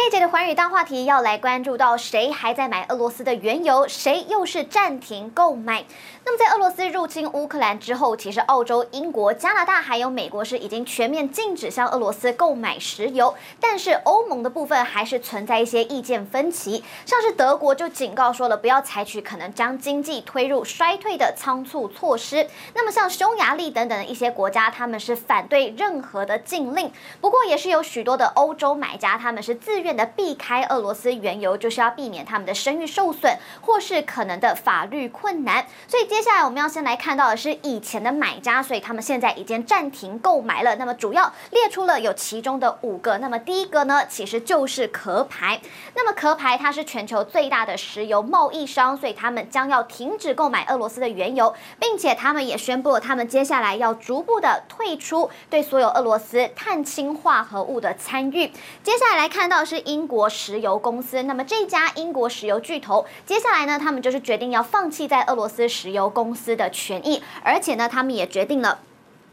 这一节的寰宇大话题要来关注到谁还在买俄罗斯的原油，谁又是暂停购买？那么在俄罗斯入侵乌克兰之后，其实澳洲、英国、加拿大还有美国是已经全面禁止向俄罗斯购买石油，但是欧盟的部分还是存在一些意见分歧，像是德国就警告说了，不要采取可能将经济推入衰退的仓促措施。那么像匈牙利等等的一些国家，他们是反对任何的禁令，不过也是有许多的欧洲买家，他们是自愿。的避开俄罗斯原油，就是要避免他们的声誉受损，或是可能的法律困难。所以接下来我们要先来看到的是以前的买家，所以他们现在已经暂停购买了。那么主要列出了有其中的五个。那么第一个呢，其实就是壳牌。那么壳牌它是全球最大的石油贸易商，所以他们将要停止购买俄罗斯的原油，并且他们也宣布了，他们接下来要逐步的退出对所有俄罗斯碳氢化合物的参与。接下来来看到是。英国石油公司，那么这家英国石油巨头，接下来呢，他们就是决定要放弃在俄罗斯石油公司的权益，而且呢，他们也决定了。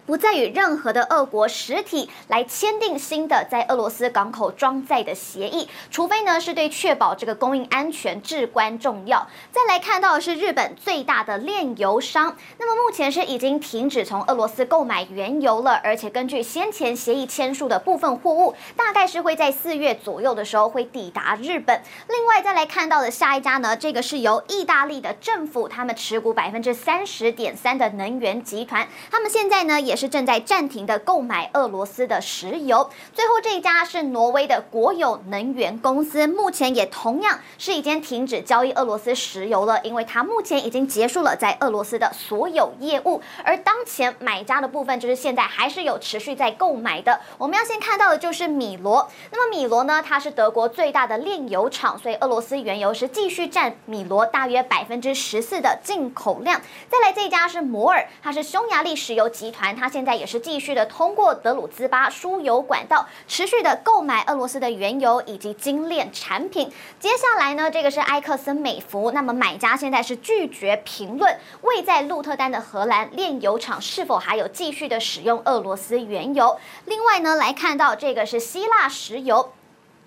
不再与任何的俄国实体来签订新的在俄罗斯港口装载的协议，除非呢是对确保这个供应安全至关重要。再来看到的是日本最大的炼油商，那么目前是已经停止从俄罗斯购买原油了，而且根据先前协议签署的部分货物，大概是会在四月左右的时候会抵达日本。另外再来看到的下一家呢，这个是由意大利的政府他们持股百分之三十点三的能源集团，他们现在呢也。是正在暂停的购买俄罗斯的石油。最后这一家是挪威的国有能源公司，目前也同样是已经停止交易俄罗斯石油了，因为它目前已经结束了在俄罗斯的所有业务。而当前买家的部分，就是现在还是有持续在购买的。我们要先看到的就是米罗。那么米罗呢，它是德国最大的炼油厂，所以俄罗斯原油是继续占米罗大约百分之十四的进口量。再来这一家是摩尔，它是匈牙利石油集团，它。现在也是继续的通过德鲁兹巴输油管道，持续的购买俄罗斯的原油以及精炼产品。接下来呢，这个是埃克森美孚，那么买家现在是拒绝评论未在鹿特丹的荷兰炼油厂是否还有继续的使用俄罗斯原油。另外呢，来看到这个是希腊石油。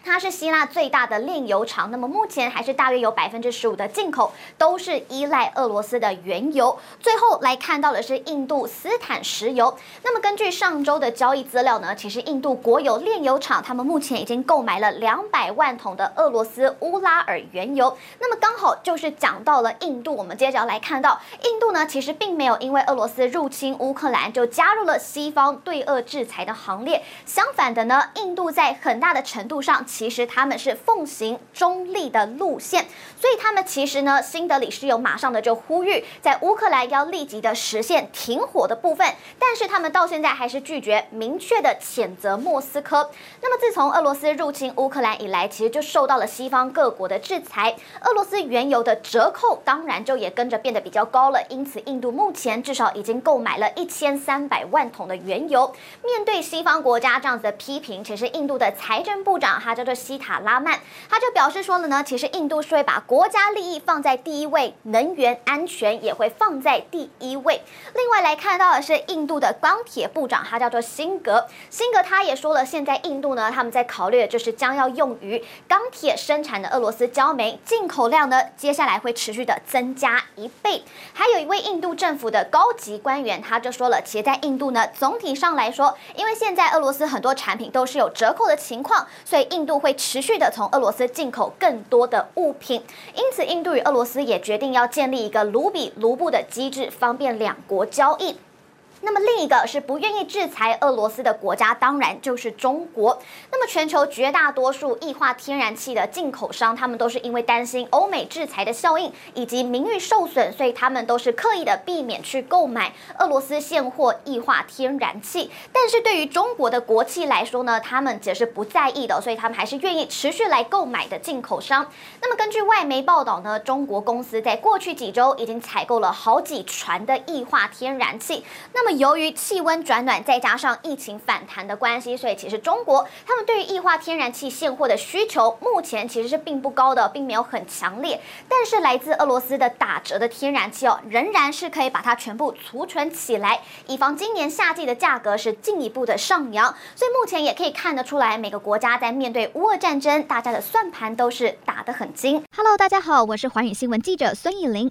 它是希腊最大的炼油厂，那么目前还是大约有百分之十五的进口都是依赖俄罗斯的原油。最后来看到的是印度斯坦石油，那么根据上周的交易资料呢，其实印度国有炼油厂他们目前已经购买了两百万桶的俄罗斯乌拉尔原油。那么刚好就是讲到了印度，我们接着来看到印度呢，其实并没有因为俄罗斯入侵乌克兰就加入了西方对俄制裁的行列，相反的呢，印度在很大的程度上。其实他们是奉行中立的路线，所以他们其实呢，新德里是有马上的就呼吁，在乌克兰要立即的实现停火的部分，但是他们到现在还是拒绝明确的谴责莫斯科。那么自从俄罗斯入侵乌克兰以来，其实就受到了西方各国的制裁，俄罗斯原油的折扣当然就也跟着变得比较高了。因此，印度目前至少已经购买了一千三百万桶的原油。面对西方国家这样子的批评，其实印度的财政部长哈。叫做希塔拉曼，他就表示说了呢，其实印度是会把国家利益放在第一位，能源安全也会放在第一位。另外来看到的是印度的钢铁部长，他叫做辛格，辛格他也说了，现在印度呢，他们在考虑的就是将要用于钢铁生产的俄罗斯焦煤进口量呢，接下来会持续的增加一倍。还有一位印度政府的高级官员，他就说了，其实在印度呢，总体上来说，因为现在俄罗斯很多产品都是有折扣的情况，所以印度。会持续的从俄罗斯进口更多的物品，因此印度与俄罗斯也决定要建立一个卢比卢布的机制，方便两国交易。那么另一个是不愿意制裁俄罗斯的国家，当然就是中国。那么全球绝大多数液化天然气的进口商，他们都是因为担心欧美制裁的效应以及名誉受损，所以他们都是刻意的避免去购买俄罗斯现货液化天然气。但是对于中国的国企来说呢，他们则是不在意的，所以他们还是愿意持续来购买的进口商。那么根据外媒报道呢，中国公司在过去几周已经采购了好几船的液化天然气。那么由于气温转暖，再加上疫情反弹的关系，所以其实中国他们对于液化天然气现货的需求目前其实是并不高的，并没有很强烈。但是来自俄罗斯的打折的天然气哦，仍然是可以把它全部储存起来，以防今年夏季的价格是进一步的上扬。所以目前也可以看得出来，每个国家在面对乌俄战争，大家的算盘都是打得很精。Hello，大家好，我是寰宇新闻记者孙艺玲。